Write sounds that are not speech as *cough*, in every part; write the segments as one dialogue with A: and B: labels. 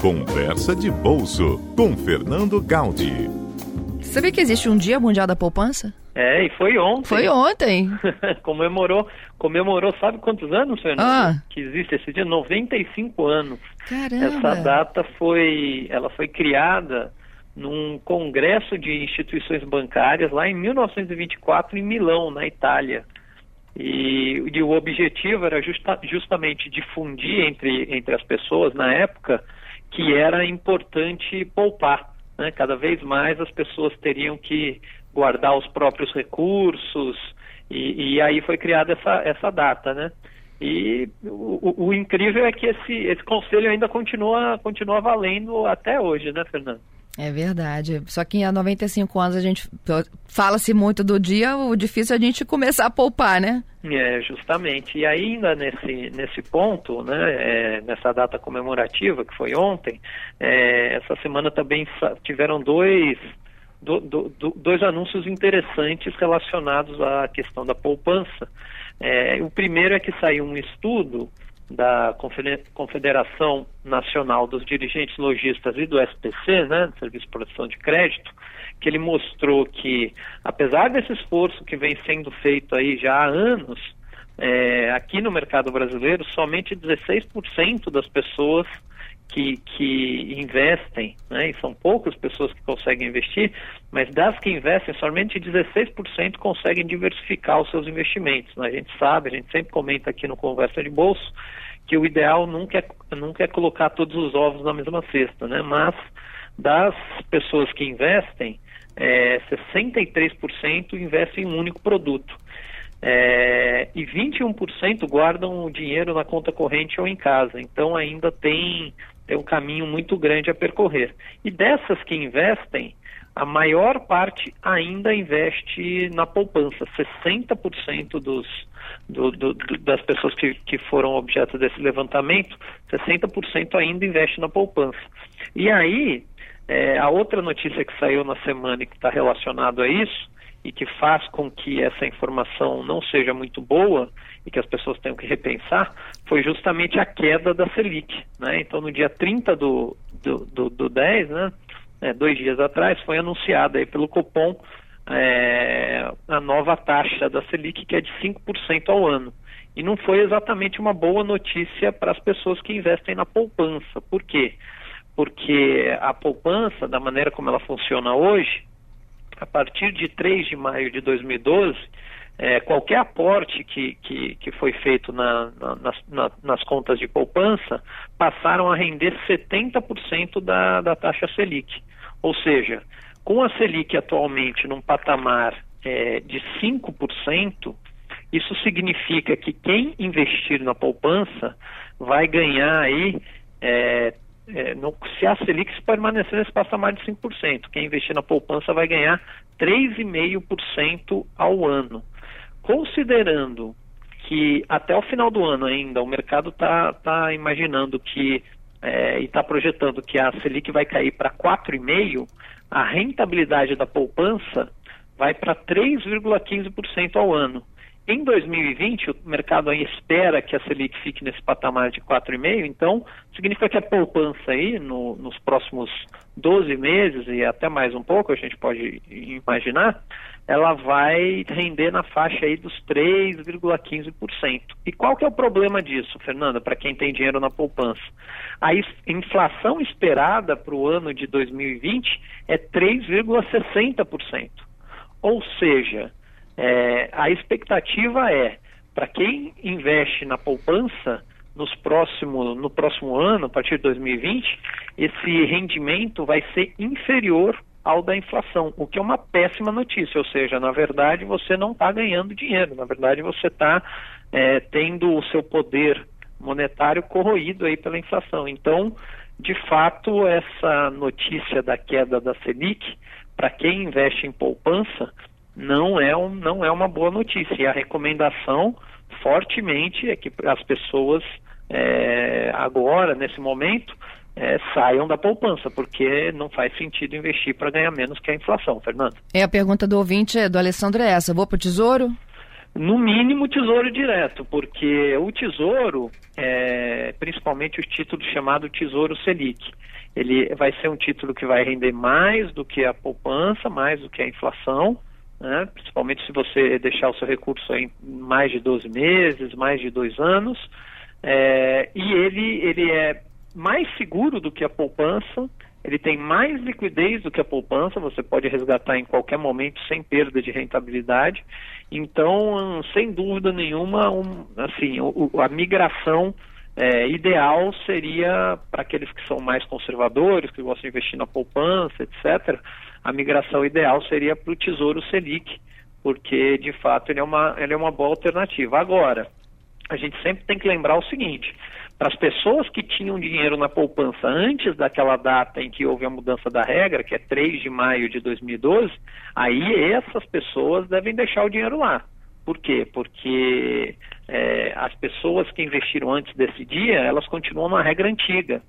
A: Conversa de Bolso com Fernando Gaudi.
B: Sabia que existe um Dia Mundial da Poupança?
C: É, e foi ontem.
B: Foi ontem. *laughs*
C: comemorou, comemorou, sabe quantos anos, Fernando?
B: Ah.
C: Que existe esse dia? 95 anos.
B: Caramba.
C: Essa data foi, ela foi criada num congresso de instituições bancárias lá em 1924 em Milão, na Itália. E, e o objetivo era justa, justamente difundir entre, entre as pessoas na época que era importante poupar. Né? Cada vez mais as pessoas teriam que guardar os próprios recursos, e, e aí foi criada essa, essa data, né? E o, o, incrível é que esse, esse conselho ainda continua, continua valendo até hoje, né, Fernando?
B: É verdade. Só que há 95 anos a gente fala-se muito do dia, o difícil é a gente começar a poupar, né?
C: É, justamente. E ainda nesse, nesse ponto, né, é, nessa data comemorativa que foi ontem, é, essa semana também tiveram dois do, do, do, dois anúncios interessantes relacionados à questão da poupança. É, o primeiro é que saiu um estudo da Confederação Nacional dos Dirigentes Logistas e do SPC, né, Serviço de Proteção de Crédito, que ele mostrou que, apesar desse esforço que vem sendo feito aí já há anos, é, aqui no mercado brasileiro, somente 16% das pessoas que, que investem, né, e são poucas pessoas que conseguem investir, mas das que investem, somente 16% conseguem diversificar os seus investimentos. Né? A gente sabe, a gente sempre comenta aqui no Conversa de Bolso, que o ideal nunca é, nunca é colocar todos os ovos na mesma cesta, né? mas das pessoas que investem, é, 63% investem em um único produto. É, e 21% guardam o dinheiro na conta corrente ou em casa. Então ainda tem tem um caminho muito grande a percorrer. E dessas que investem, a maior parte ainda investe na poupança. 60% dos, do, do, do, das pessoas que, que foram objeto desse levantamento, 60% ainda investe na poupança. E aí, é, a outra notícia que saiu na semana e que está relacionado a isso, e que faz com que essa informação não seja muito boa e que as pessoas tenham que repensar, foi justamente a queda da Selic. Né? Então, no dia 30 do, do, do, do 10, né, é, dois dias atrás, foi anunciada aí pelo Copom é, a nova taxa da Selic, que é de 5% ao ano. E não foi exatamente uma boa notícia para as pessoas que investem na poupança. Por quê? Porque a poupança, da maneira como ela funciona hoje, a partir de 3 de maio de 2012, é, qualquer aporte que, que, que foi feito na, na, nas, nas, contas de poupança passaram a render 70% da, da taxa Selic. Ou seja, com a Selic atualmente num patamar é, de 5%, isso significa que quem investir na poupança vai ganhar aí é, é, no, se a Selic permanecer nesse patamar de 5%, quem investir na poupança vai ganhar 3,5% ao ano. Considerando que até o final do ano ainda o mercado está tá imaginando que é, e está projetando que a Selic vai cair para 4,5%, a rentabilidade da poupança vai para 3,15% ao ano. Em 2020, o mercado aí espera que a Selic fique nesse patamar de 4,5%, então significa que a poupança aí, no, nos próximos 12 meses e até mais um pouco, a gente pode imaginar, ela vai render na faixa aí dos 3,15%. E qual que é o problema disso, Fernanda, para quem tem dinheiro na poupança? A inflação esperada para o ano de 2020 é 3,60%. Ou seja, é, a expectativa é, para quem investe na poupança, nos próximo, no próximo ano, a partir de 2020, esse rendimento vai ser inferior ao da inflação, o que é uma péssima notícia, ou seja, na verdade você não está ganhando dinheiro, na verdade você está é, tendo o seu poder monetário corroído aí pela inflação. Então, de fato, essa notícia da queda da Selic, para quem investe em poupança, não é, um, não é uma boa notícia. E a recomendação fortemente é que as pessoas é, agora, nesse momento, é, saiam da poupança, porque não faz sentido investir para ganhar menos que a inflação, Fernando.
B: É a pergunta do ouvinte do Alessandro é essa, vou para o Tesouro?
C: No mínimo, tesouro direto, porque o tesouro, é, principalmente os títulos chamados Tesouro Selic, ele vai ser um título que vai render mais do que a poupança, mais do que a inflação, né? principalmente se você deixar o seu recurso em mais de 12 meses, mais de dois anos, é, e ele, ele é mais seguro do que a poupança, ele tem mais liquidez do que a poupança, você pode resgatar em qualquer momento sem perda de rentabilidade. Então, sem dúvida nenhuma, um, assim, o, a migração é, ideal seria para aqueles que são mais conservadores, que gostam de investir na poupança, etc. A migração ideal seria para o Tesouro Selic, porque de fato ele é uma, ele é uma boa alternativa. Agora, a gente sempre tem que lembrar o seguinte: para as pessoas que tinham dinheiro na poupança antes daquela data em que houve a mudança da regra, que é 3 de maio de 2012, aí essas pessoas devem deixar o dinheiro lá. Por quê? Porque é, as pessoas que investiram antes desse dia, elas continuam na regra antiga.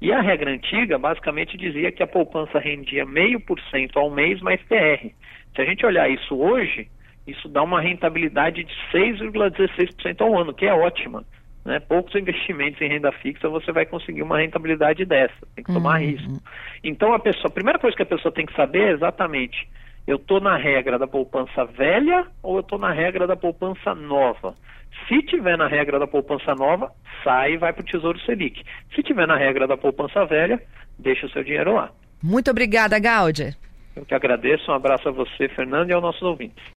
C: E a regra antiga basicamente dizia que a poupança rendia meio por cento ao mês mais TR. Se a gente olhar isso hoje, isso dá uma rentabilidade de 6,16% ao ano, que é ótima. Né? Poucos investimentos em renda fixa você vai conseguir uma rentabilidade dessa, tem que tomar uhum. risco. Então a pessoa, a primeira coisa que a pessoa tem que saber é exatamente eu estou na regra da poupança velha ou eu estou na regra da poupança nova? Se tiver na regra da poupança nova, sai e vai para o Tesouro Selic. Se tiver na regra da poupança velha, deixa o seu dinheiro lá.
B: Muito obrigada, Gáudia.
C: Eu que agradeço. Um abraço a você, Fernando, e aos nossos ouvintes.